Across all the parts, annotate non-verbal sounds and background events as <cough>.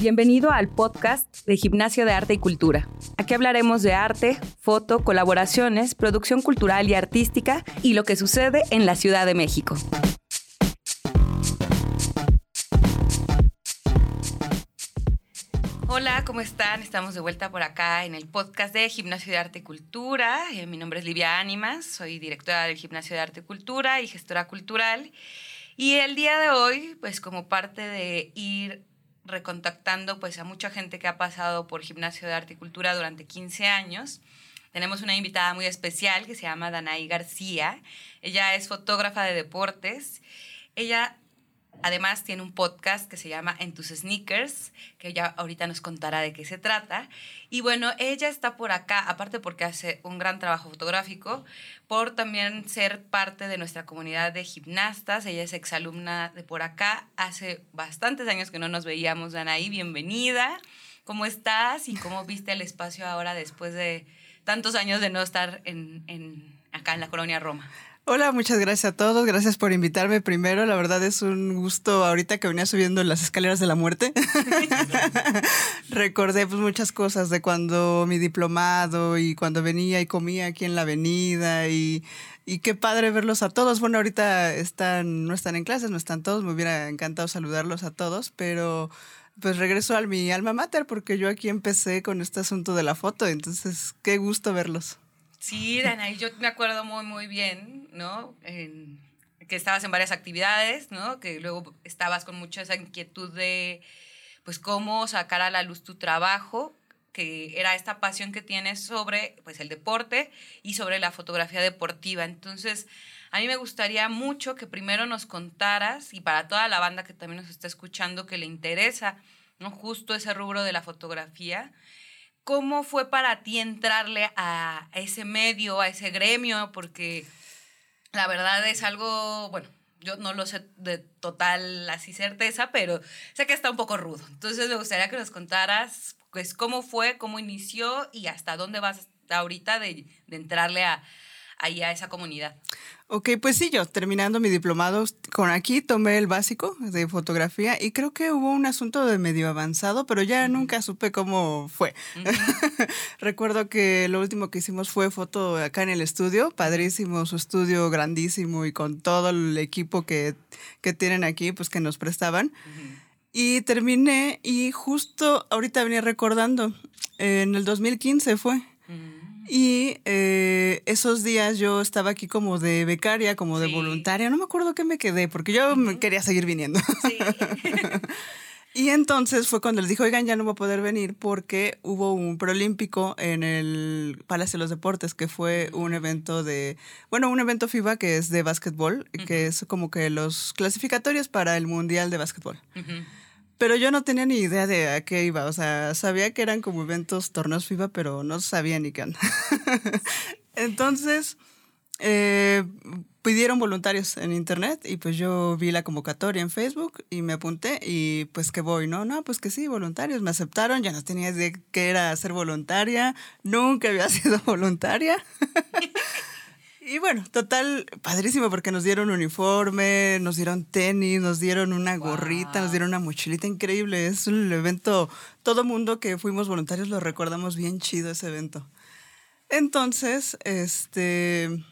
Bienvenido al podcast de Gimnasio de Arte y Cultura. Aquí hablaremos de arte, foto, colaboraciones, producción cultural y artística y lo que sucede en la Ciudad de México. Hola, ¿cómo están? Estamos de vuelta por acá en el podcast de Gimnasio de Arte y Cultura. Eh, mi nombre es Livia Ánimas, soy directora del Gimnasio de Arte y Cultura y gestora cultural. Y el día de hoy, pues como parte de ir recontactando pues a mucha gente que ha pasado por Gimnasio de Arte y Cultura durante 15 años. Tenemos una invitada muy especial que se llama Danaí García. Ella es fotógrafa de deportes. Ella Además, tiene un podcast que se llama En tus sneakers, que ella ahorita nos contará de qué se trata. Y bueno, ella está por acá, aparte porque hace un gran trabajo fotográfico, por también ser parte de nuestra comunidad de gimnastas. Ella es exalumna de por acá. Hace bastantes años que no nos veíamos, Anaí. Bienvenida. ¿Cómo estás y cómo viste el espacio ahora después de tantos años de no estar en, en acá en la colonia Roma? Hola, muchas gracias a todos. Gracias por invitarme primero. La verdad es un gusto ahorita que venía subiendo las escaleras de la muerte. <laughs> Recordé pues muchas cosas de cuando mi diplomado y cuando venía y comía aquí en la avenida y, qué padre verlos a todos. Bueno, ahorita están, no están en clases, no están todos. Me hubiera encantado saludarlos a todos, pero pues regreso a mi alma mater porque yo aquí empecé con este asunto de la foto. Entonces, qué gusto verlos. Sí, Dana, yo me acuerdo muy, muy bien, ¿no? que estabas en varias actividades, ¿no? Que luego estabas con mucha esa inquietud de, pues, cómo sacar a la luz tu trabajo, que era esta pasión que tienes sobre, pues, el deporte y sobre la fotografía deportiva. Entonces, a mí me gustaría mucho que primero nos contaras, y para toda la banda que también nos está escuchando, que le interesa, ¿no? Justo ese rubro de la fotografía, ¿Cómo fue para ti entrarle a ese medio, a ese gremio? Porque la verdad es algo, bueno, yo no lo sé de total así certeza, pero sé que está un poco rudo. Entonces me gustaría que nos contaras, pues, cómo fue, cómo inició y hasta dónde vas ahorita de, de entrarle a, ahí a esa comunidad. Ok, pues sí, yo terminando mi diplomado con aquí tomé el básico de fotografía y creo que hubo un asunto de medio avanzado, pero ya nunca supe cómo fue. <laughs> Recuerdo que lo último que hicimos fue foto acá en el estudio, padrísimo, su estudio grandísimo y con todo el equipo que, que tienen aquí, pues que nos prestaban. Y terminé y justo ahorita venía recordando, en el 2015 fue. Y eh, esos días yo estaba aquí como de becaria, como de voluntaria, no me acuerdo qué me quedé, porque yo quería seguir viniendo. <laughs> y entonces fue cuando les dije, oigan, ya no voy a poder venir porque hubo un preolímpico en el Palacio de los Deportes, que fue un evento de, bueno, un evento FIBA que es de básquetbol, que es como que los clasificatorios para el Mundial de Básquetbol. Pero yo no tenía ni idea de a qué iba. O sea, sabía que eran como eventos, torneos FIBA, pero no sabía ni qué. <laughs> Entonces, eh, pidieron voluntarios en internet y pues yo vi la convocatoria en Facebook y me apunté y pues que voy, ¿no? No, pues que sí, voluntarios. Me aceptaron, ya no tenía idea de qué era ser voluntaria. Nunca había <laughs> sido voluntaria. Y bueno, total, padrísimo porque nos dieron uniforme, nos dieron tenis, nos dieron una gorrita, nos dieron una mochilita increíble. Es un evento, todo mundo que fuimos voluntarios lo recordamos bien chido ese evento. Entonces, este,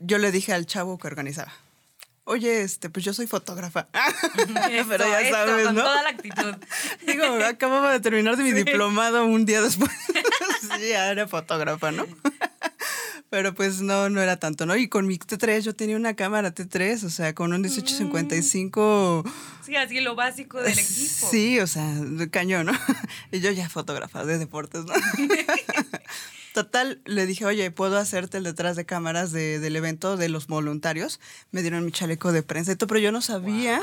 yo le dije al chavo que organizaba. Oye, este, pues yo soy fotógrafa. <laughs> Pero ya sabes, con toda la actitud. <laughs> Digo, acababa de terminar de mi diplomado un día después. <laughs> sí, ya era fotógrafa, ¿no? Pero pues no, no era tanto, ¿no? Y con mi T3 yo tenía una cámara T3, o sea, con un 1855. Sí, así lo básico del equipo. Sí, o sea, cañón, ¿no? <laughs> Y yo ya fotógrafa de deportes, ¿no? <laughs> Total, le dije, oye, ¿puedo hacerte el detrás de cámaras del evento de los voluntarios? Me dieron mi chaleco de prensa y todo, pero yo no sabía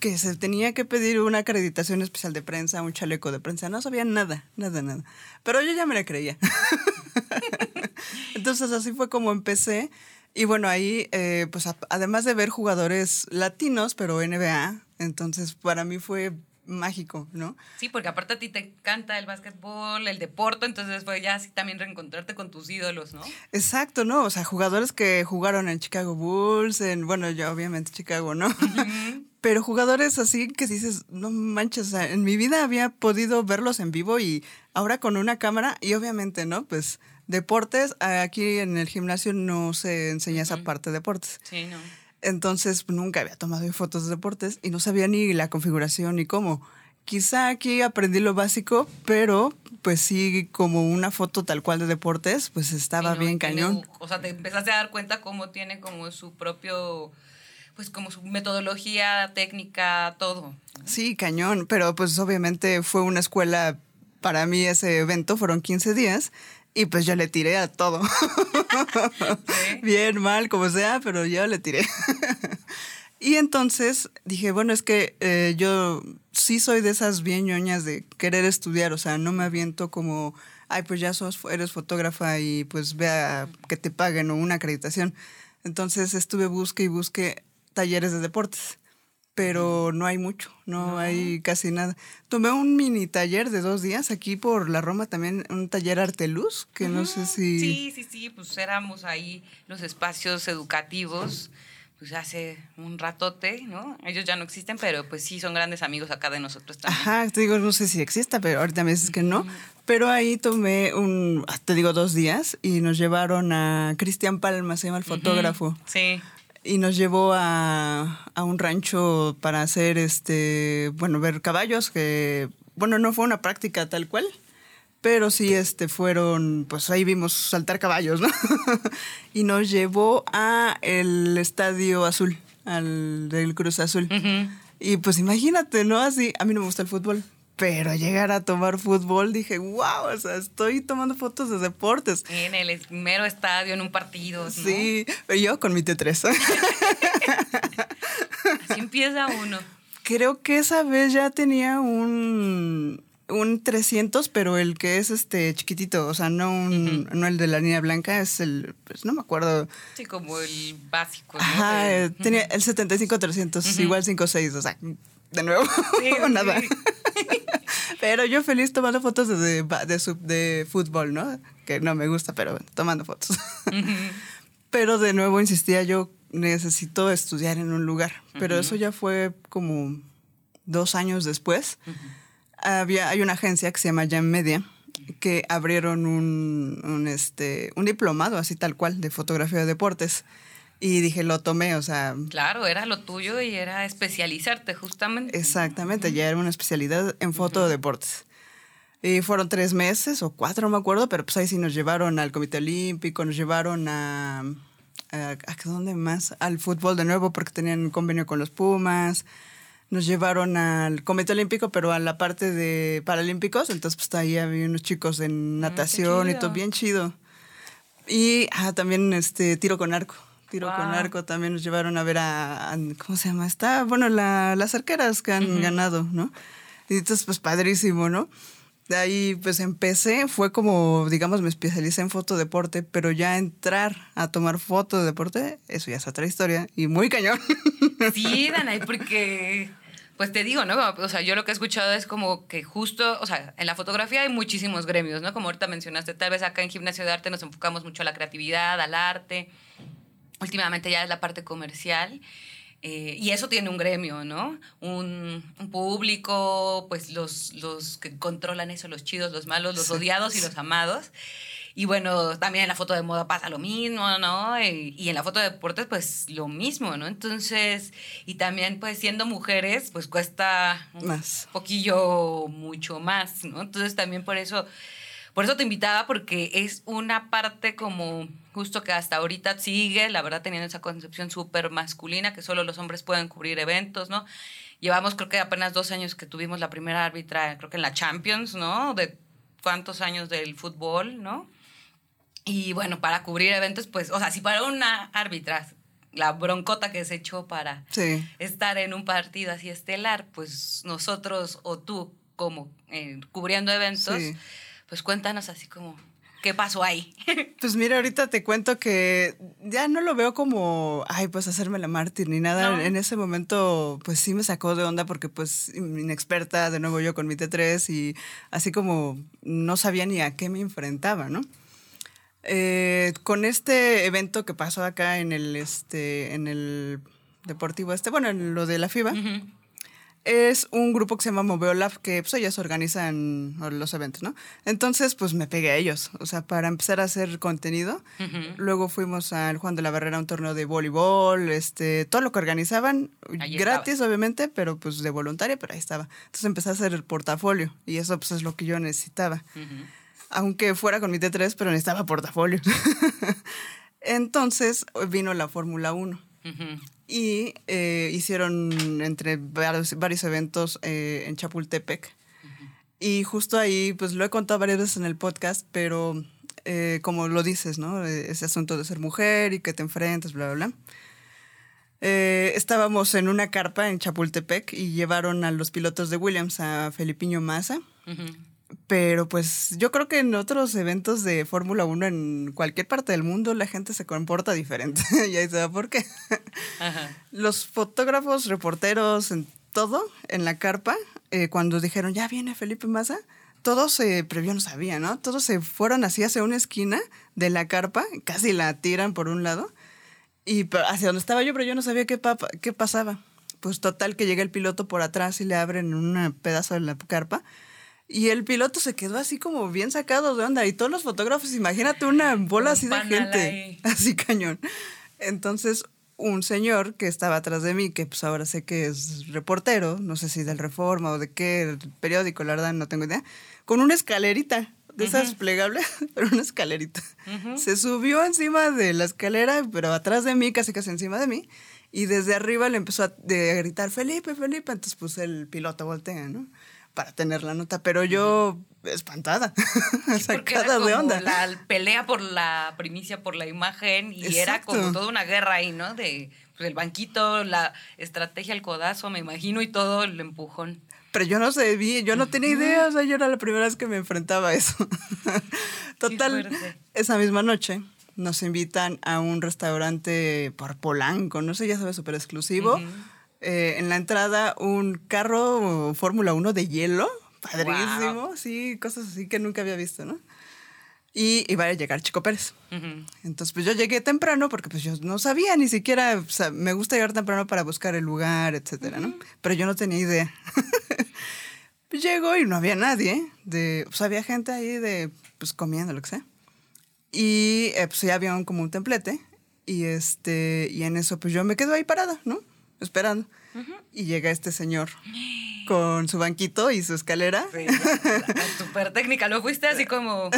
que se tenía que pedir una acreditación especial de prensa, un chaleco de prensa. No sabía nada, nada, nada. Pero yo ya me la creía. <laughs> <laughs> Entonces así fue como empecé. Y bueno, ahí, eh, pues además de ver jugadores latinos, pero NBA, entonces para mí fue mágico, ¿no? Sí, porque aparte a ti te encanta el básquetbol, el deporte, entonces fue ya así también reencontrarte con tus ídolos, ¿no? Exacto, ¿no? O sea, jugadores que jugaron en Chicago Bulls, en, bueno, yo obviamente Chicago, ¿no? <laughs> pero jugadores así que dices, no manches, o sea, en mi vida había podido verlos en vivo y ahora con una cámara y obviamente, ¿no? Pues deportes, aquí en el gimnasio no se enseña esa parte de deportes. Sí, no. Entonces pues, nunca había tomado fotos de deportes y no sabía ni la configuración ni cómo. Quizá aquí aprendí lo básico, pero pues sí, como una foto tal cual de deportes, pues estaba bien cañón. o sea, te empezaste a dar cuenta cómo tiene como su propio pues como su metodología, técnica, todo. Sí, cañón, pero pues obviamente fue una escuela, para mí ese evento fueron 15 días y pues yo le tiré a todo. <laughs> Bien, mal, como sea, pero yo le tiré. <laughs> y entonces dije, bueno, es que eh, yo sí soy de esas bien ñoñas de querer estudiar, o sea, no me aviento como, ay, pues ya sos, eres fotógrafa y pues vea que te paguen o una acreditación. Entonces estuve busque y busque talleres de deportes, pero no hay mucho, no, hay casi nada. Tomé un mini taller de dos días aquí por la Roma también, un taller Arteluz, que no sé si... Sí, sí, sí, pues éramos ahí los espacios educativos pues hace un ratote, ¿no? Ellos ya no existen, pero pues sí son grandes amigos acá de nosotros también. Ajá, te digo, no sé si exista, pero ahorita me dices que no. Pero ahí tomé un, te digo, dos días y nos llevaron a Cristian Palma, se llama el fotógrafo. Sí y nos llevó a, a, un rancho para hacer este, bueno, ver caballos, que, bueno, no fue una práctica tal cual, pero sí este, fueron, pues ahí vimos saltar caballos, ¿no? <laughs> y nos llevó a el Estadio Azul, al del Cruz Azul. Y pues imagínate, ¿no? Así, a mí no me gusta el fútbol, pero llegar a tomar fútbol dije, wow, o sea, estoy tomando fotos de deportes. En el mero estadio, en un partido. ¿no? Sí, yo con mi T3. <laughs> Así empieza uno. Creo que esa vez ya tenía un, un 300, pero el que es este chiquitito, o sea, no, un, no el de la línea blanca, es el, pues no me acuerdo. Sí, como el básico. ¿no? Ajá, tenía el 75-300, igual 5-6, o sea, de nuevo, sí, <laughs> nada. Pero yo feliz tomando fotos de, de, de, fútbol, ¿no? Que no me gusta, pero tomando fotos. <laughs> pero de nuevo insistía, yo necesito estudiar en un lugar. Pero eso ya fue como dos años después. Había, hay una agencia que se llama Jam Media que abrieron un, un, este, un diplomado así tal cual de fotografía de deportes. Y dije, lo tomé, o sea... Claro, era lo tuyo y era especializarte justamente. Exactamente, ya era una especialidad en foto de deportes. Y fueron tres meses o cuatro, no me acuerdo, pero pues ahí sí nos llevaron al Comité Olímpico, nos llevaron a... ¿A, a dónde más? Al fútbol de nuevo porque tenían un convenio con los Pumas. Nos llevaron al Comité Olímpico, pero a la parte de Paralímpicos. Entonces, pues ahí había unos chicos en ah, natación y todo bien chido. Y ah, también este tiro con arco tiro con arco también nos llevaron a ver a, ¿cómo se llama? Está, bueno, las arqueras que han ganado, ¿no? Y entonces, pues padrísimo, ¿no? De ahí, pues empecé, fue como, digamos, me especialicé en fotodeporte, pero ya entrar a tomar foto de deporte, eso ya es otra historia y muy cañón. <laughs> Sí, Danay, porque pues te digo, ¿no? O sea, yo lo que he escuchado es como que justo, o sea, en la fotografía hay muchísimos gremios, ¿no? Como ahorita mencionaste, tal vez acá en gimnasio de arte nos enfocamos mucho a la creatividad, al arte, últimamente ya es la parte comercial. Eh, y eso tiene un gremio, ¿no? Un, público, pues los, los que controlan eso, los chidos, los malos, los odiados y los amados. Y bueno, también en la foto de moda pasa lo mismo, ¿no? Y, y, en la foto de deportes, pues lo mismo, ¿no? Entonces, y también, pues siendo mujeres, pues cuesta un poquillo, mucho más, ¿no? Entonces, también por eso por eso te invitaba, porque es una parte como justo que hasta ahorita sigue, la verdad, teniendo esa concepción súper masculina, que solo los hombres pueden cubrir eventos, ¿no? Llevamos, creo que apenas dos años que tuvimos la primera árbitra, creo que en la Champions, ¿no? De cuántos años del fútbol, ¿no? Y bueno, para cubrir eventos, pues, o sea, si para una árbitra la broncota que se echó para estar en un partido así estelar, pues nosotros o tú como eh, cubriendo eventos, pues cuéntanos así como, ¿qué pasó ahí? <laughs> Pues mira, ahorita te cuento que ya no lo veo como, ay, pues hacerme la mártir ni nada. En ese momento, pues sí me sacó de onda porque pues inexperta, de nuevo yo con mi T3 y así como no sabía ni a qué me enfrentaba, ¿no? Eh, con este evento que pasó acá en el, este, en el deportivo este, bueno, en lo de la FIBA, es un grupo que se llama Moveolab, que pues ellos organizan los eventos, ¿no? Entonces, pues me pegué a ellos, o sea, para empezar a hacer contenido. Luego fuimos al Juan de la Barrera, un torneo de voleibol, este, todo lo que organizaban, gratis obviamente, pero pues de voluntaria, pero ahí estaba. Entonces empecé a hacer el portafolio y eso pues es lo que yo necesitaba. Aunque fuera con mi T3, pero necesitaba portafolio. <laughs> Entonces vino la Fórmula 1 y eh, hicieron entre varios, eventos eh, en Chapultepec. Y justo ahí, pues lo he contado varias veces en el podcast, pero eh, como lo dices, ¿no? Ese asunto de ser mujer y que te enfrentas, bla, bla, bla. estábamos en una carpa en Chapultepec y llevaron a los pilotos de Williams, a Felipiño Massa. Pero pues yo creo que en otros eventos de Fórmula 1 en cualquier parte del mundo la gente se comporta diferente. <laughs> y ahí se va por qué. Los fotógrafos, reporteros, en todo, en la carpa, eh, cuando dijeron, ya viene Felipe Massa, todos, se yo no sabía, ¿no? Todos se fueron así hacia una esquina de la carpa, casi la tiran por un lado, y hacia donde estaba yo, pero yo no sabía qué, qué pasaba. Pues total que llega el piloto por atrás y le abren un pedazo de la carpa y el piloto se quedó así como bien sacado de onda. Y todos los fotógrafos, imagínate una bola así de gente. <laughs> Así cañón. Entonces, un señor que estaba atrás de mí, que pues ahora sé que es reportero, no sé si del Reforma o de qué periódico, la verdad no tengo idea, con una escalerita de esas plegables, <laughs> pero una escalerita. Se subió encima de la escalera, pero atrás de mí, casi casi encima de mí, y desde arriba le empezó a, gritar, Felipe, Felipe, entonces pues el piloto voltea, ¿no? Para tener la nota, pero yo espantada, <laughs> sacada de onda. La pelea por la primicia, por la imagen, y era como toda una guerra ahí, ¿no? De pues, el banquito, la estrategia, el codazo, me imagino, y todo el empujón. Pero yo no sé, vi, yo no tenía idea, o sea, yo era la primera vez que me enfrentaba a eso. <laughs> Total, esa misma noche nos invitan a un restaurante por Polanco, no sé, ya sabes, súper exclusivo. Eh, en la entrada un carro Fórmula 1 de hielo, padrísimo, sí, cosas así que nunca había visto, ¿no? Y iba a llegar Chico Pérez. Entonces, pues yo llegué temprano porque pues yo no sabía ni siquiera, o sea, me gusta llegar temprano para buscar el lugar, etcétera, ¿no? Pero yo no tenía idea. <laughs> Llego y no había nadie, de, pues había gente ahí de, pues comiendo, lo que sea. Y eh, pues ya había un, como un templete y este, y en eso pues yo me quedo ahí parada, ¿no? Esperando. Y llega este señor con su banquito y su escalera. Sí, súper técnica. Lo fuiste así como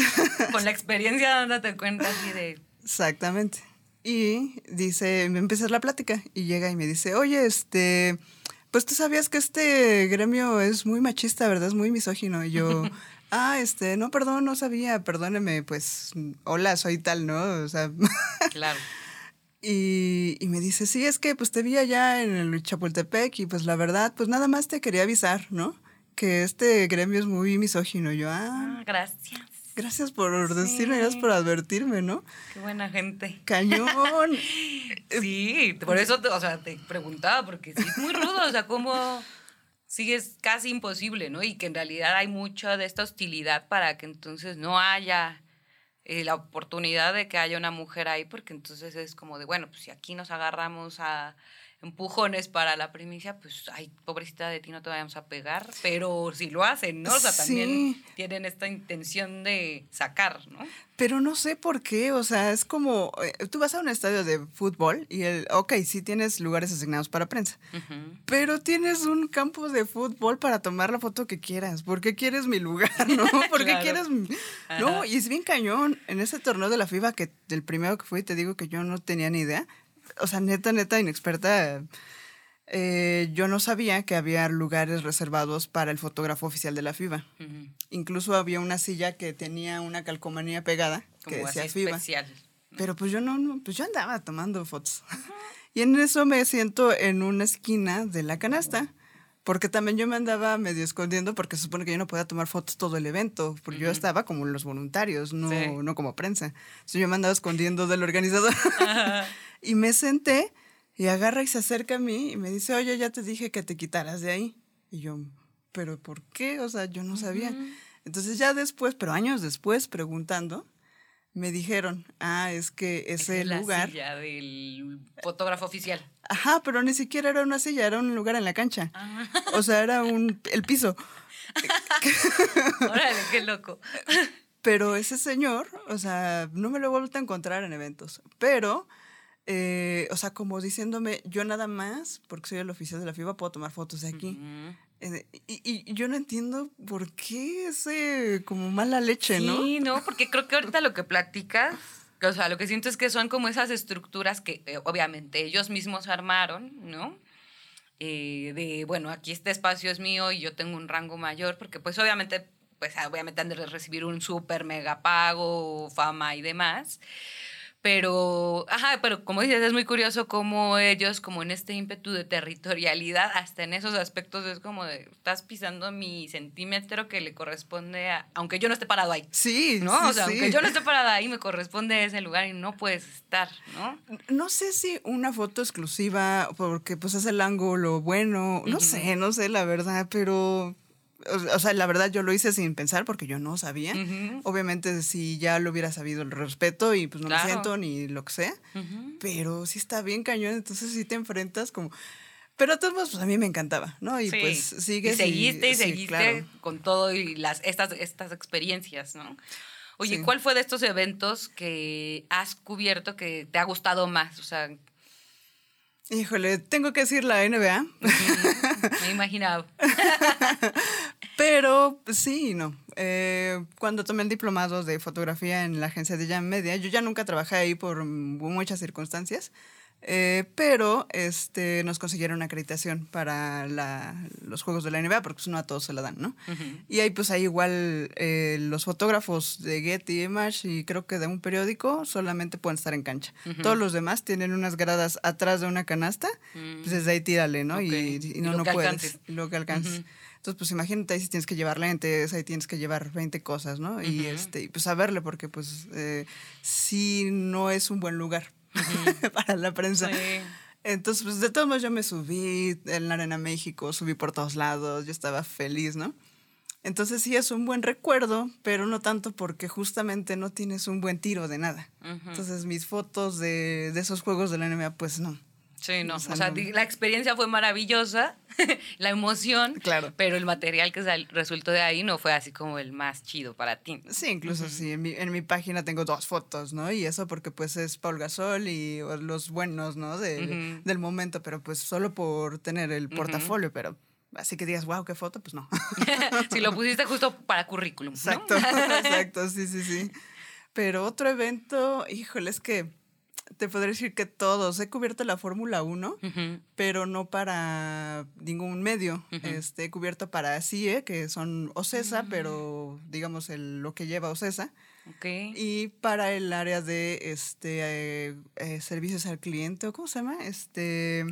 con la experiencia dándote cuenta así de... Exactamente. Y dice, me empieza la plática y llega y me dice, oye, este, pues tú sabías que este gremio es muy machista, ¿verdad? Es muy misógino. Y yo, <laughs> ah, este, no, perdón, no sabía, perdóneme, pues, hola, soy tal, ¿no? O sea... Claro. Y, me dice, sí, es que pues te vi allá en el Chapultepec y pues la verdad, pues nada más te quería avisar, ¿no? Que este gremio es muy misógino. yo, ah, ah gracias. Gracias por decirme, gracias por advertirme, ¿no? Qué buena gente. Cañón. <laughs> sí, por eso, o sea, te preguntaba, porque sí es muy rudo, o sea, cómo sí es casi imposible, ¿no? Y que en realidad hay mucha de esta hostilidad para que entonces no haya eh, la oportunidad de que haya una mujer ahí, porque entonces es como de, bueno, pues si aquí nos agarramos a empujones para la primicia, pues, ay, pobrecita de ti, no te vayamos a pegar, pero si lo hacen, ¿no? O sea, también tienen esta intención de sacar, ¿no? Pero no sé por qué, o sea, es como, eh, tú vas a un estadio de fútbol y el, ok, sí tienes lugares asignados para prensa, pero tienes un campo de fútbol para tomar la foto que quieras, ¿por qué quieres mi lugar, <laughs> no? ¿Por qué quieres No, y es bien cañón, en ese torneo de la FIBA, que el primero que fui, te digo que yo no tenía ni idea, o sea, neta, neta, inexperta, eh, yo no sabía que había lugares reservados para el fotógrafo oficial de la FIBA. Incluso había una silla que tenía una calcomanía pegada que decía FIBA. Especial. Pero pues yo no, no, pues yo andaba tomando fotos. <laughs> Y en eso me siento en una esquina de la canasta. Porque también yo me andaba medio escondiendo porque se supone que yo no podía tomar fotos todo el evento, porque yo estaba como los voluntarios, no, no como prensa. Entonces yo me andaba escondiendo del organizador. <laughs> y me senté y agarra y se acerca a mí y me dice, oye, ya te dije que te quitaras de ahí. Y yo, ¿pero por qué? O sea, yo no sabía. Entonces ya después, pero años después, preguntando, me dijeron, ah, es que ese es la lugar... silla del fotógrafo oficial. Ajá, pero ni siquiera era una silla, era un lugar en la cancha. Ah. O sea, era un el piso. <laughs> Órale, qué loco. Pero ese señor, o sea, no me lo he vuelto a encontrar en eventos. Pero, eh, o sea, como diciéndome, yo nada más, porque soy el oficial de la FIBA, puedo tomar fotos de aquí. Y, y yo no entiendo por qué ese como mala leche, ¿no? Sí, no, porque creo que ahorita lo que platicas, o sea, lo que siento es que son como esas estructuras que eh, obviamente ellos mismos armaron, ¿no? Eh, de, bueno, aquí este espacio es mío y yo tengo un rango mayor, porque pues obviamente, pues obviamente han de recibir un súper mega pago, fama y demás. Pero, ajá, pero como dices, es muy curioso cómo ellos, como en este ímpetu de territorialidad, hasta en esos aspectos es como de, estás pisando mi centímetro que le corresponde a, aunque yo no esté parado ahí. Sí, ¿no? sí, o sea, sí. aunque yo no esté parada ahí, me corresponde ese lugar y no puedes estar, ¿no? No sé si una foto exclusiva, porque pues es el ángulo bueno, no sé, no sé la verdad, pero, o, o sea, la verdad yo lo hice sin pensar porque yo no sabía. Obviamente si ya lo hubiera sabido el respeto y pues no Claro. me siento ni lo que sea, ujú. pero sí está bien cañón, entonces sí te enfrentas como... Pero de todos pues a mí me encantaba, ¿no? Y Sí. pues sigues. Y seguiste y sí, seguiste claro. con todo y las, estas, estas experiencias, ¿no? Oye, Sí. ¿cuál fue de estos eventos que has cubierto que te ha gustado más? O sea, Híjole, tengo que decir la NBA, me he imaginado. <laughs> <laughs> pero pues, sí y no. Eh, cuando tomé el diplomado de fotografía en la agencia de Jam Media, yo ya nunca trabajé ahí por muchas circunstancias, eh, pero este, nos consiguieron una acreditación para la- los juegos de la NBA, porque pues, no a todos se la dan, ¿no? Y ahí pues ahí igual eh, los fotógrafos de Getty Image y creo que de un periódico solamente pueden estar en cancha. Todos los demás tienen unas gradas atrás de una canasta, Mm. pues desde ahí tírale, ¿no? Y, Y y no, lo no que puedes. alcances. y Lo que alcances. Entonces, pues imagínate ahí si tienes que llevar lentes, ahí tienes que llevar 20 cosas, ¿no? Y Ujú. este, y pues saberle, porque pues eh, sí no es un buen lugar <laughs> para la prensa. Sí. Entonces, pues de todos modos yo me subí en la Arena México, subí por todos lados, yo estaba feliz, ¿no? Entonces sí es un buen recuerdo, pero no tanto porque justamente no tienes un buen tiro de nada. Entonces mis fotos de, de esos juegos de la NBA, pues no. Sí, no. O O sea, sea, no. la experiencia fue maravillosa, <laughs> la emoción, Claro. pero el material que resultó de ahí no fue así como el más chido para ti. Sí, incluso sí, en mi, en mi página tengo dos fotos, ¿no? Y eso porque pues es Paul Gasol y los buenos, ¿no? De- Ujú. Del momento, pero pues solo por tener el portafolio, pero así que digas, wow, qué foto, pues no. <laughs> si lo pusiste justo para currículum. ¿no? Exacto, <laughs> exacto, sí, sí, sí. Pero otro evento, híjole, es que te podría decir que todos. He cubierto la Fórmula 1, Ujú, pero no para ningún medio. Este, he cubierto para CIE, que son OCESA, Mm. pero digamos el, lo que lleva OCESA. Ok. Y para el área de este eh, eh, servicios al cliente, ¿o cómo se llama? Este,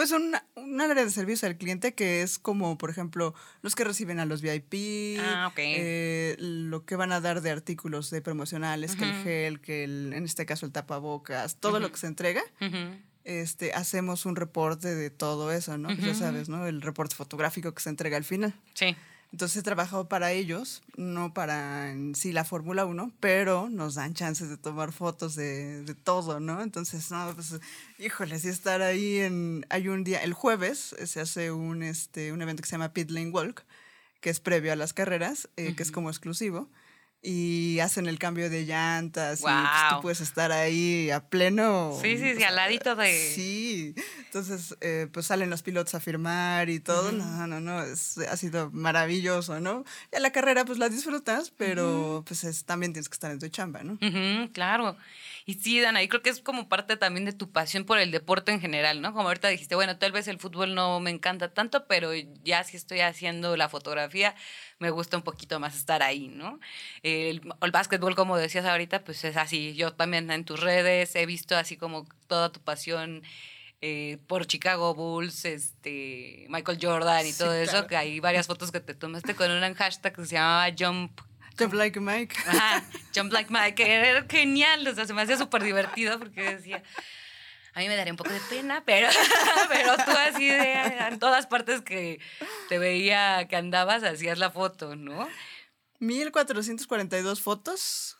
pues un, un área de servicios al cliente que es como, por ejemplo, los que reciben a los VIP, Ah, eh, lo que van a dar de artículos de promocionales, que el gel, que el, en este caso el tapabocas, todo lo que se entrega. Este, hacemos un reporte de todo eso, ¿no? Pues ya sabes, ¿no? El reporte fotográfico que se entrega al final. Sí. Entonces he trabajado para ellos, no para en sí la Fórmula 1, pero nos dan chances de tomar fotos de, de todo, ¿no? Entonces, no, pues, híjole, sí estar ahí en... Hay un día, el jueves eh, se hace un, este, un evento que se llama Pit Lane Walk, que es previo a las carreras, eh, que es como exclusivo, y hacen el cambio de llantas y pues, tú puedes estar ahí a pleno. Sí, sí, sí, al ladito de- Sí, entonces eh, pues salen los pilotos a firmar y todo. Ujú. No, no, no, es- ha sido maravilloso, ¿no? Ya la carrera pues la disfrutas, pero pues es- también tienes que estar en tu chamba, ¿no? Ujú, claro. Y sí, Dana, y creo que es como parte también de tu pasión por el deporte en general, ¿no? Como ahorita dijiste, bueno, tal vez el fútbol no me encanta tanto, pero ya si estoy haciendo la fotografía, me gusta un poquito más estar ahí, ¿no? El, el básquetbol, como decías ahorita, pues es así. Yo también en tus redes he visto así como toda tu pasión eh, por Chicago Bulls, este, Michael Jordan y Sí, todo eso, claro. que hay varias fotos que te tomaste con un hashtag que se llamaba Jump Jump like Mike. Ajá, <laughs> Jump Like Mike, era genial, o sea, se me hacía súper divertido porque decía, a mí me daría un poco de pena, pero, <laughs> pero tú así de, en todas partes que te veía que andabas, hacías la foto, ¿no? 1442 fotos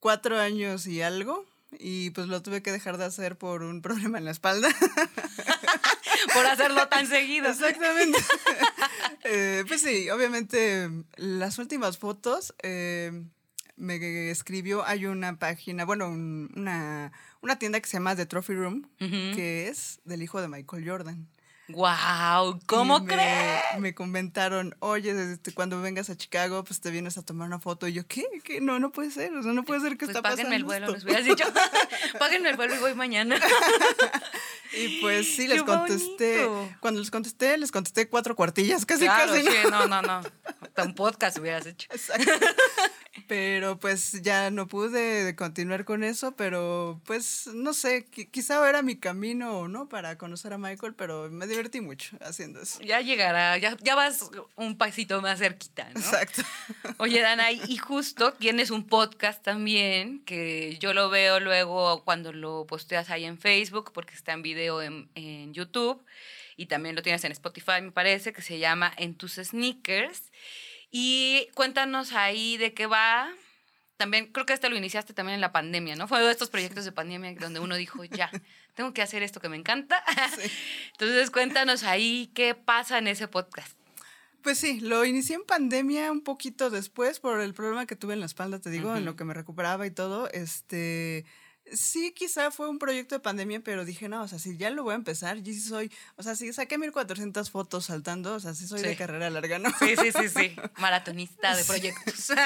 cuatro años y algo. Y pues lo tuve que dejar de hacer por un <laughs> problema en la espalda. <laughs> por hacerlo tan seguido. Exactamente. <laughs> Eh, pues sí, obviamente las últimas fotos eh, me escribió, hay una página, bueno, una, una tienda que se llama The Trophy Room, que es del hijo de Michael Jordan. ¡Wow! ¿Cómo crees? Me comentaron, oye, este, cuando vengas a Chicago, pues te vienes a tomar una foto. Y yo, ¿qué? ¿Qué? No, no puede ser. O sea, no puede ser que pues está páguenme el vuelo, les hubieras dicho. <laughs> páguenme el vuelo y voy mañana. <laughs> y pues sí, <laughs> les contesté. Cuando les contesté, les contesté cuatro cuartillas, casi, casi. Sí, no, no, no. Un podcast hubieras hecho. <laughs> Exacto. Pero pues ya no pude continuar con eso, pero pues no sé, quizá era mi camino, ¿no? Para conocer a Michael, pero me divertí mucho haciendo eso. Ya llegará, ya, ya vas un pasito más cerquita, ¿no? Exacto. Oye, Dana, y justo tienes un podcast también, que yo lo veo luego cuando lo posteas ahí en Facebook, porque está en video en, en YouTube, y también lo tienes en Spotify, me parece, que se llama En tus sneakers. Y cuéntanos ahí de qué va. También creo que este lo iniciaste también en la pandemia, ¿no? Fue uno de estos proyectos de pandemia donde uno dijo, ya, tengo que hacer esto que me encanta. <laughs> Entonces cuéntanos ahí qué pasa en ese podcast. Pues sí, lo inicié en pandemia un poquito después por el problema que tuve en la espalda, te digo, en lo que me recuperaba y todo. Este, sí, quizá fue un proyecto de pandemia, pero dije, no, o sea, si ya lo voy a empezar, yo sí soy, o sea, si saqué 1400 fotos saltando, o sea, sí soy de carrera larga, ¿no? Sí, sí, sí, sí, <laughs> maratonista de proyectos. <laughs>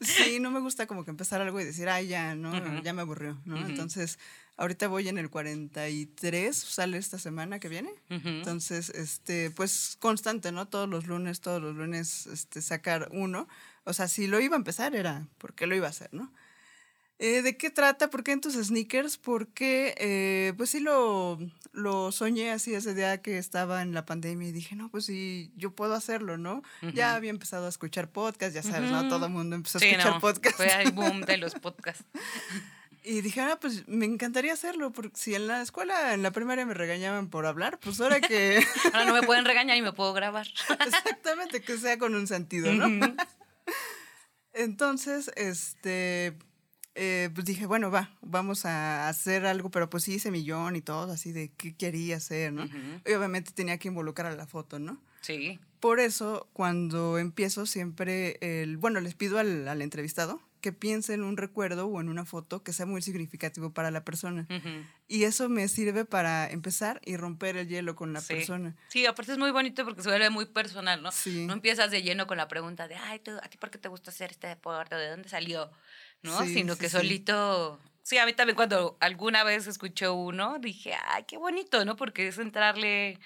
Sí, no me gusta como que empezar algo y decir, ay, ya, ¿no? Ya me aburrió, ¿no? Entonces, ahorita voy en el 43, sale esta semana que viene. Entonces, este, pues constante, ¿no? Todos los lunes, todos los lunes, este, sacar uno. O sea, si lo iba a empezar era porque lo iba a hacer, ¿no? Eh, ¿De qué trata? ¿Por qué en tus sneakers? Porque, eh, pues sí lo, lo soñé así ese día que estaba en la pandemia y dije, no, pues sí, yo puedo hacerlo, ¿no? Ya había empezado a escuchar podcasts, ya sabes, ¿no? Todo el mundo empezó a escuchar podcasts. Fue el boom de los podcasts. <laughs> Y dije, ah, pues me encantaría hacerlo, porque si en la escuela, en la primaria me regañaban por hablar, pues ahora que... <laughs> ahora no me pueden regañar y me puedo grabar. <laughs> Exactamente, que sea con un sentido, ¿no? Entonces, este, eh, pues dije, bueno, va, vamos a hacer algo, pero pues sí hice millón y todo, así de qué quería hacer, ¿no? Y obviamente tenía que involucrar a la foto, ¿no? Sí. Por eso, cuando empiezo siempre, el, bueno, les pido al, al entrevistado que piense en un recuerdo o en una foto que sea muy significativo para la persona. Y eso me sirve para empezar y romper el hielo con la persona. Sí, aparte es muy bonito porque se vuelve muy personal, ¿no? Sí. No empiezas de lleno con la pregunta de, ay, ¿a ti por qué te gusta hacer este deporte? ¿De dónde salió? ¿No? Sino que solito... Sí, a mí también cuando alguna vez escuché uno, dije, ay, qué bonito, ¿no? Porque es entrarle...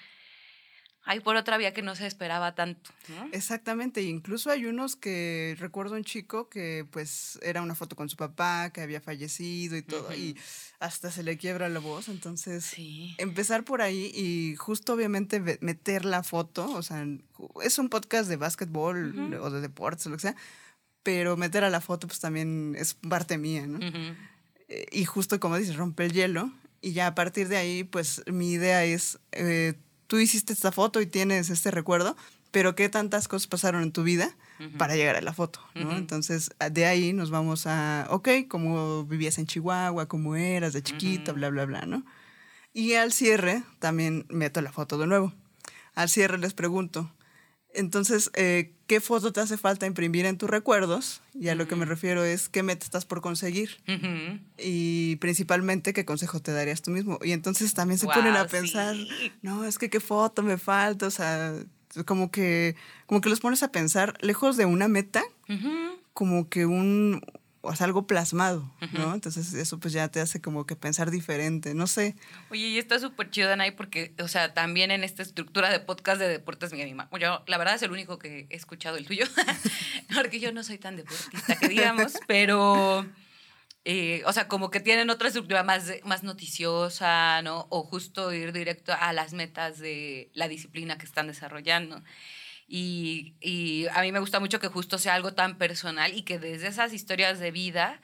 Hay por otra vía que no se esperaba tanto. Exactamente, incluso hay unos que recuerdo un chico que pues era una foto con su papá que había fallecido y todo, y hasta se le quiebra la voz, entonces empezar por ahí y justo obviamente meter la foto, o sea, es un podcast de básquetbol o de deportes o lo que sea, pero meter a la foto pues también es parte mía, ¿no? Eh, y justo como dices, rompe el hielo y ya a partir de ahí pues mi idea es, eh, tú hiciste esta foto y tienes este recuerdo, pero qué tantas cosas pasaron en tu vida para llegar a la foto, ¿no? Entonces de ahí nos vamos a, ok, cómo vivías en Chihuahua, cómo eras de chiquita, bla, bla, bla, ¿no? Y al cierre también meto la foto de nuevo. Al cierre les pregunto, entonces, eh, ¿qué foto te hace falta imprimir en tus recuerdos? Y a lo que me refiero es qué meta estás por conseguir. Y principalmente qué consejo te darías tú mismo. Y entonces también se ponen a pensar, no, es que qué foto me falta, o sea, como que, como que los pones a pensar lejos de una meta, como que un, o sea, algo plasmado, ¿no? Entonces eso pues ya te hace como que pensar diferente, no sé. Oye, y está súper chido, Danay, porque, o sea, también en esta estructura de podcast de deportes mi anima. Yo, la verdad, es el único que he escuchado el tuyo, <laughs> porque yo no soy tan deportista que digamos, <laughs> pero, eh, o sea, como que tienen otra estructura más, más noticiosa, ¿no? O justo ir directo a las metas de la disciplina que están desarrollando. Y, a mí me gusta mucho que justo sea algo tan personal y que desde esas historias de vida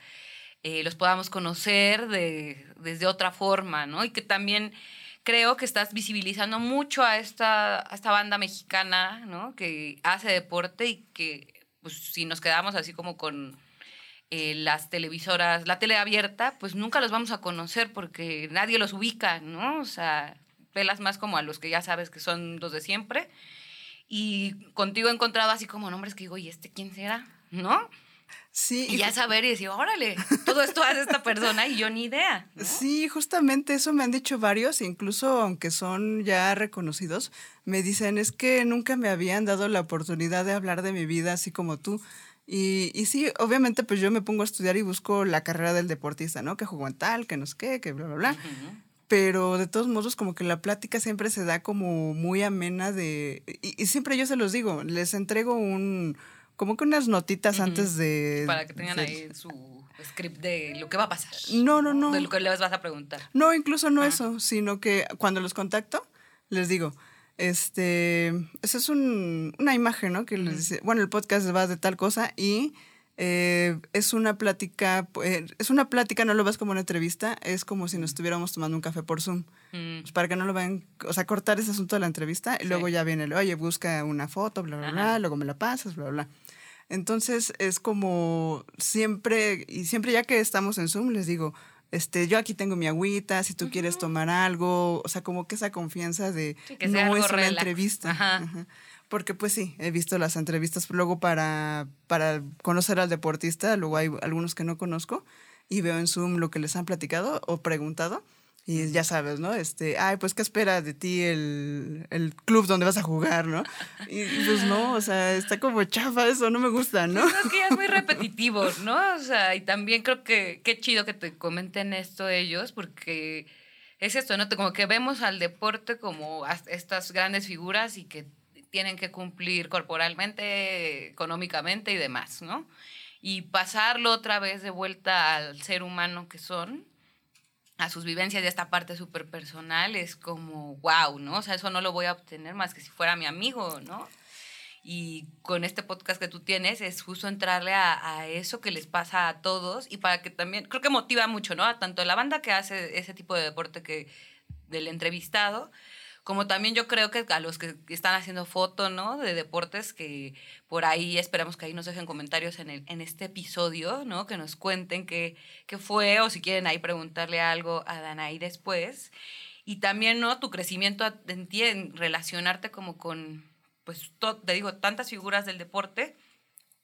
eh, los podamos conocer de, desde otra forma, ¿no? Y que también creo que estás visibilizando mucho a esta, esta banda mexicana, ¿no? Que hace deporte y que, pues, si nos quedamos así como con eh, las televisoras, la tele abierta, pues nunca los vamos a conocer porque nadie los ubica, ¿no? O sea, pelas más como a los que ya sabes que son los de siempre. Y contigo he encontrado así como nombres que digo, ¿y este quién será? ¿No? Sí. Y ya saber y decir, órale, todo esto hace esta persona y yo ni idea. Sí, justamente eso me han dicho varios, incluso aunque son ya reconocidos, me dicen, es que nunca me habían dado la oportunidad de hablar de mi vida así como tú. Y, y, sí, obviamente, pues yo me pongo a estudiar y busco la carrera del deportista, ¿no? Que jugó en tal, que no sé qué, que bla, bla, bla. Pero de todos modos, como que la plática siempre se da como muy amena de... Y, y siempre yo se los digo, les entrego un... Como que unas notitas antes de... Para que tengan de- ahí su script de lo que va a pasar. No, no, no. De lo que les vas a preguntar. No, incluso no Ah. eso, sino que cuando los contacto, les digo, este, esa es un- una imagen, ¿no? Que les dice, bueno, el podcast va de tal cosa y eh, es una plática, eh, es una plática, no lo ves como una entrevista, es como si nos estuviéramos tomando un café por Zoom. Mm. Pues para que no lo vean, o sea, cortar ese asunto de la entrevista y Sí. luego ya viene el, oye, busca una foto, bla, bla, Ajá. bla, luego me la pasas, bla, bla. Entonces es como siempre, y siempre ya que estamos en Zoom, les digo, este, yo aquí tengo mi agüita, si tú quieres tomar algo, o sea, como que esa confianza de Sí, que no es una relax. entrevista. Ajá. Ajá. Porque pues sí, he visto las entrevistas luego para, para conocer al deportista, luego hay algunos que no conozco y veo en Zoom lo que les han platicado o preguntado. Y ya sabes, ¿no? Este, ay, pues, ¿qué espera de ti el, el club donde vas a jugar, no? Y pues no, o sea, está como chafa eso, no me gusta, ¿no? Pues es que es muy repetitivo, ¿no? O sea, y también creo que qué chido que te comenten esto ellos, porque es esto, ¿no? Como que vemos al deporte como estas grandes figuras y que tienen que cumplir corporalmente, económicamente y demás, ¿no? Y pasarlo otra vez de vuelta al ser humano que son, a sus vivencias a esta parte súper personal, es como, wow, ¿no? O sea, eso no lo voy a obtener más que si fuera mi amigo, ¿no? Y con este podcast que tú tienes es justo entrarle a, a eso que les pasa a todos y para que también, creo que motiva mucho, ¿no? A tanto la banda que hace ese tipo de deporte que del entrevistado, como también yo creo que a los que están haciendo foto, ¿no? De deportes que por ahí esperamos que ahí nos dejen comentarios en, el, en este episodio, ¿no? Que nos cuenten qué, qué fue o si quieren ahí preguntarle algo a Danaí después. Y también, ¿no? Tu crecimiento en ti, en relacionarte como con, pues, to- te digo, tantas figuras del deporte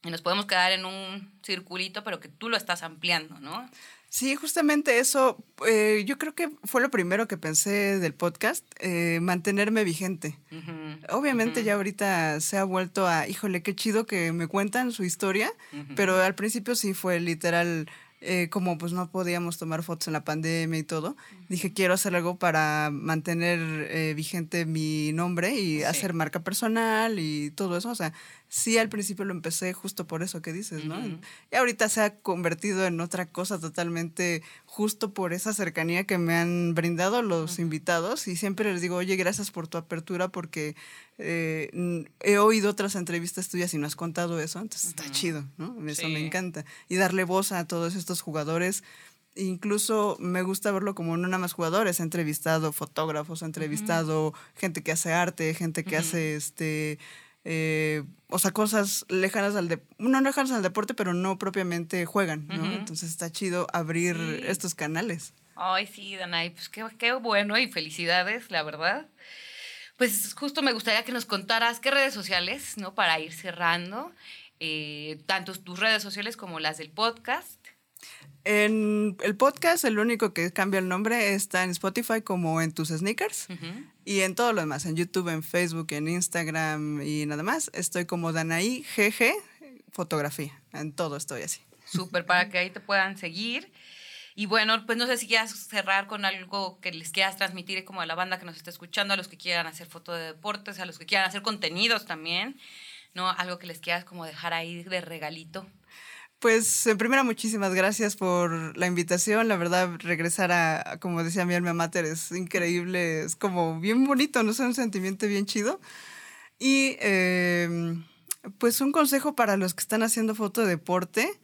y nos podemos quedar en un circulito, pero que tú lo estás ampliando, ¿no? Sí, justamente eso, eh, yo creo que fue lo primero que pensé del podcast, eh, mantenerme vigente. Obviamente ya ahorita se ha vuelto a, híjole, qué chido que me cuentan su historia, pero al principio sí fue literal, eh, como pues no podíamos tomar fotos en la pandemia y todo, dije quiero hacer algo para mantener eh, vigente mi nombre y Sí. hacer marca personal y todo eso, o sea, sí al principio lo empecé justo por eso que dices, ¿no? Ujú. Y ahorita se ha convertido en otra cosa totalmente justo por esa cercanía que me han brindado los invitados y siempre les digo, oye, gracias por tu apertura porque eh, he oído otras entrevistas tuyas y no has contado eso, entonces está chido, ¿no? Eso me encanta. Y darle voz a todos estos jugadores. Incluso me gusta verlo como no nada más jugadores, he entrevistado fotógrafos, he entrevistado gente que hace arte, gente que hace este eh, o sea, cosas lejanas al deporte, no lejanas al deporte, pero no propiamente juegan, ¿no? Entonces está chido abrir Sí. estos canales. Ay, sí, Danay, pues qué, qué bueno y felicidades, la verdad. Pues justo me gustaría que nos contaras qué redes sociales, ¿no? Para ir cerrando, eh, tanto tus redes sociales como las del podcast. En el podcast, el único que cambia el nombre está en Spotify como en tus sneakers y en todo lo demás, en YouTube, en Facebook, en Instagram y nada más. Estoy como Danaí GG Fotografía. En todo estoy así. Súper, para que ahí te puedan seguir. Y bueno, pues no sé si quieras cerrar con algo que les quieras transmitir como a la banda que nos está escuchando, a los que quieran hacer foto de deportes, a los que quieran hacer contenidos también, ¿no? Algo que les quieras como dejar ahí de regalito. Pues en primera, muchísimas gracias por la invitación. La verdad, regresar a, como decía mi alma mater, es increíble, es como bien bonito, no sé, un sentimiento bien chido. Y eh, pues un consejo para los que están haciendo foto de deporte,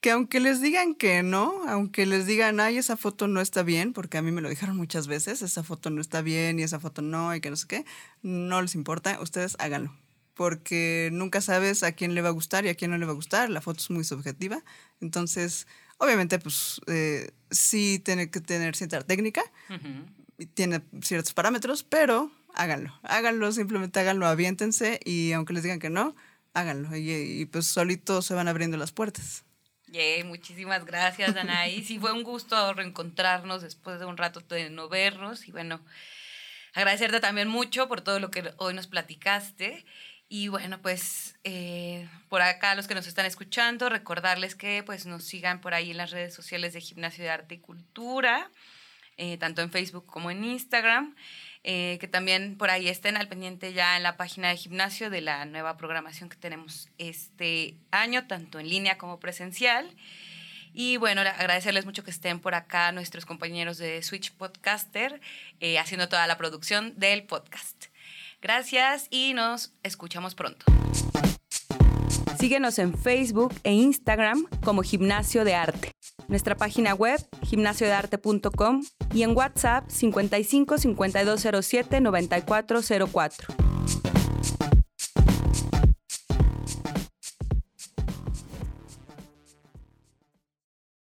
que aunque les digan que no, aunque les digan, ay, esa foto no está bien, porque a mí me lo dijeron muchas veces, esa foto no está bien y esa foto no y que no sé qué, no les importa, ustedes háganlo porque nunca sabes a quién le va a gustar y a quién no le va a gustar. La foto es muy subjetiva. Entonces, obviamente, pues eh, sí tiene que tener cierta técnica, tiene ciertos parámetros, pero háganlo. Háganlo, simplemente háganlo, aviéntense y aunque les digan que no, háganlo. Y, pues solito se van abriendo las puertas. Yeah, muchísimas gracias, Anaí. Sí, fue un gusto reencontrarnos después de un rato de no vernos. Y bueno, agradecerte también mucho por todo lo que hoy nos platicaste. Y bueno, pues eh, por acá los que nos están escuchando, recordarles que pues nos sigan por ahí en las redes sociales de Gimnasio de Arte y Cultura, eh, tanto en Facebook como en Instagram. Eh, que también por ahí estén al pendiente ya en la página de gimnasio de la nueva programación que tenemos este año, tanto en línea como presencial. Y bueno, agradecerles mucho que estén por acá nuestros compañeros de Switch Podcaster haciendo toda la producción del podcast. Gracias y nos escuchamos pronto. Síguenos en Facebook e Instagram como Gimnasio de Arte. Nuestra página web gimnasiodearte.com y en WhatsApp 55 5207 9404.